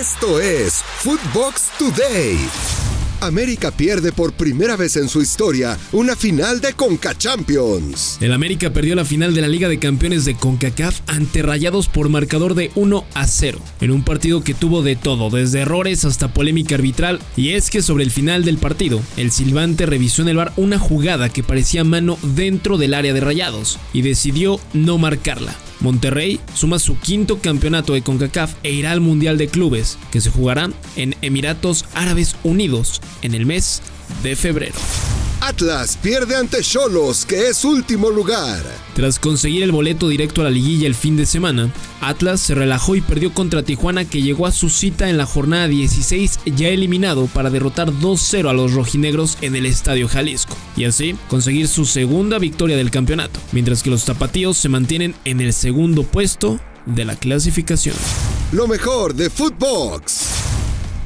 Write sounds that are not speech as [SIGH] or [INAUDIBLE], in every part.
Esto es Footbox Today. América pierde por primera vez en su historia una final de Conca Champions. El América perdió la final de la Liga de Campeones de CONCACAF ante Rayados por marcador de 1 a 0, en un partido que tuvo de todo, desde errores hasta polémica arbitral, y es que sobre el final del partido, el silbante revisó en el bar una jugada que parecía mano dentro del área de Rayados y decidió no marcarla. Monterrey suma su quinto campeonato de CONCACAF e irá al Mundial de Clubes, que se jugará en Emiratos Árabes Unidos en el mes de febrero. Atlas pierde ante Cholos, que es último lugar. Tras conseguir el boleto directo a la liguilla el fin de semana, Atlas se relajó y perdió contra Tijuana que llegó a su cita en la jornada 16 ya eliminado para derrotar 2-0 a los rojinegros en el Estadio Jalisco y así conseguir su segunda victoria del campeonato, mientras que los tapatíos se mantienen en el segundo puesto de la clasificación. Lo mejor de Footbox.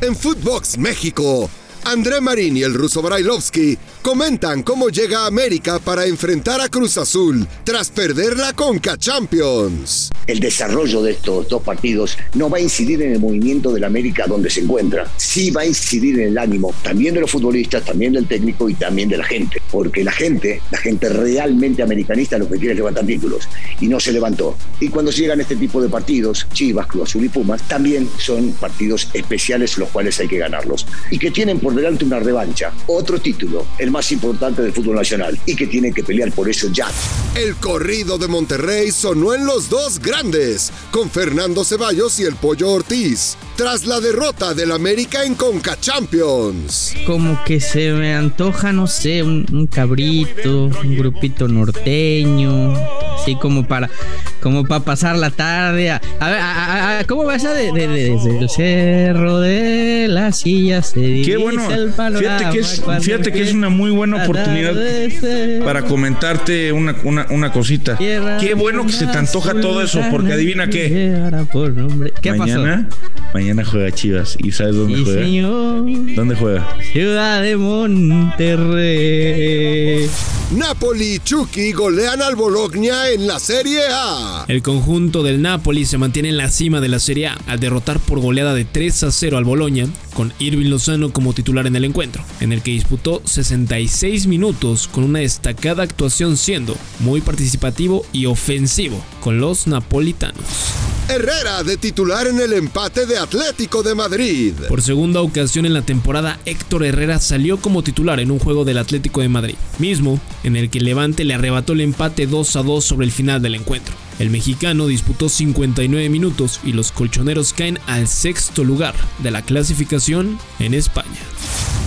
En Footbox México, André Marín y el ruso Brailovsky comentan cómo llega América para enfrentar a Cruz Azul tras perder la Conca Champions. El desarrollo de estos dos partidos no va a incidir en el movimiento del América donde se encuentra, sí va a incidir en el ánimo también de los futbolistas, también del técnico y también de la gente, porque la gente, la gente realmente americanista lo que quiere es levantar títulos y no se levantó. Y cuando llegan este tipo de partidos, Chivas, Cruz Azul y Pumas, también son partidos especiales los cuales hay que ganarlos y que tienen por delante una revancha, otro título, más importante del fútbol nacional y que tiene que pelear por eso ya. El corrido de Monterrey sonó en los dos grandes, con Fernando Ceballos y el Pollo Ortiz, tras la derrota del América en Conca Champions. Como que se me antoja, no sé, un, un cabrito, un grupito norteño, así como para como para pasar la tarde. A, a ver, a, a, ¿cómo va esa de, de, de, desde el cerro de la silla se Qué bueno. Fíjate que, es, fíjate que es una muy buena oportunidad para comentarte una, una, una cosita. Qué bueno que se te antoja todo eso, porque adivina qué. ¿Qué mañana, pasó? Mañana juega Chivas. ¿Y sabes dónde Sí, juega? señor. ¿Dónde juega? Ciudad de Monterrey. Napoli y Chucky golean al Bologna en la Serie A. El conjunto del Napoli se mantiene en la cima de la Serie A al derrotar por goleada de 3 a 0 al Bologna, con Irving Lozano como titular en el encuentro, en el que disputó 66 minutos con una destacada actuación siendo muy participativo y ofensivo con los napolitanos. Herrera de titular en el empate de Atlético de Madrid. Por segunda ocasión en la temporada, Héctor Herrera salió como titular en un juego del Atlético de Madrid, mismo en el que Levante le arrebató el empate 2 a 2 sobre el final del encuentro. El mexicano disputó 59 minutos y los colchoneros caen al sexto lugar de la clasificación en España.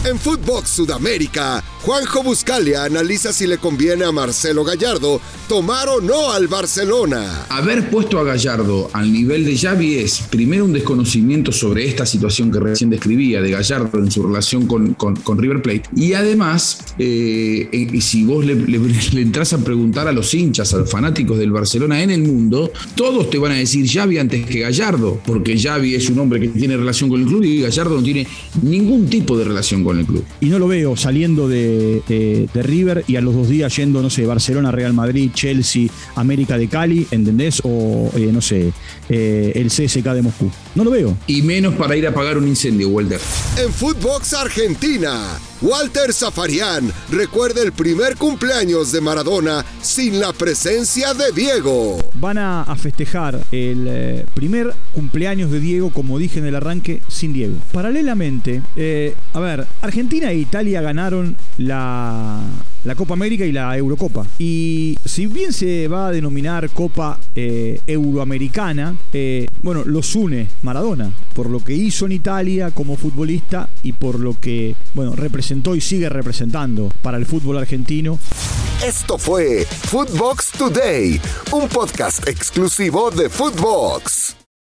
En Footbox Sudamérica, Juanjo Buscalia analiza si le conviene a Marcelo Gallardo tomar o no al Barcelona. Haber puesto a Gallardo al nivel de Xavi es primero un desconocimiento sobre esta situación que recién describía de Gallardo en su relación con, River Plate y además eh, eh, si vos le, le- [LAUGHS] le entras a preguntar a los hinchas, a los fanáticos del Barcelona en el mundo, todos te van a decir Xavi antes que Gallardo porque Xavi es un hombre que tiene relación con el club y Gallardo no tiene ningún tipo de relación con el club. Y no lo veo saliendo de, de- de River y a los dos días yendo, no sé, Barcelona, Real Madrid, Chelsea, América de Cali, ¿entendés? O, eh, no sé, eh, el CSK de Moscú. No lo veo. Y menos para ir a apagar un incendio, Walter. En Footbox Argentina, Walter Zafarian recuerda el primer cumpleaños de Maradona sin la presencia de Diego. Van a, festejar el eh, primer cumpleaños de Diego, como dije en el arranque, sin Diego. Paralelamente, eh, a ver, Argentina e Italia ganaron la, la Copa América y la Eurocopa. Y si bien se va a denominar Copa eh, Euroamericana, eh, bueno, los une Maradona, por lo que hizo en Italia como futbolista y por lo que, bueno, representó y sigue representando para el fútbol argentino. Esto fue Footbox Today, un podcast exclusivo de Footbox.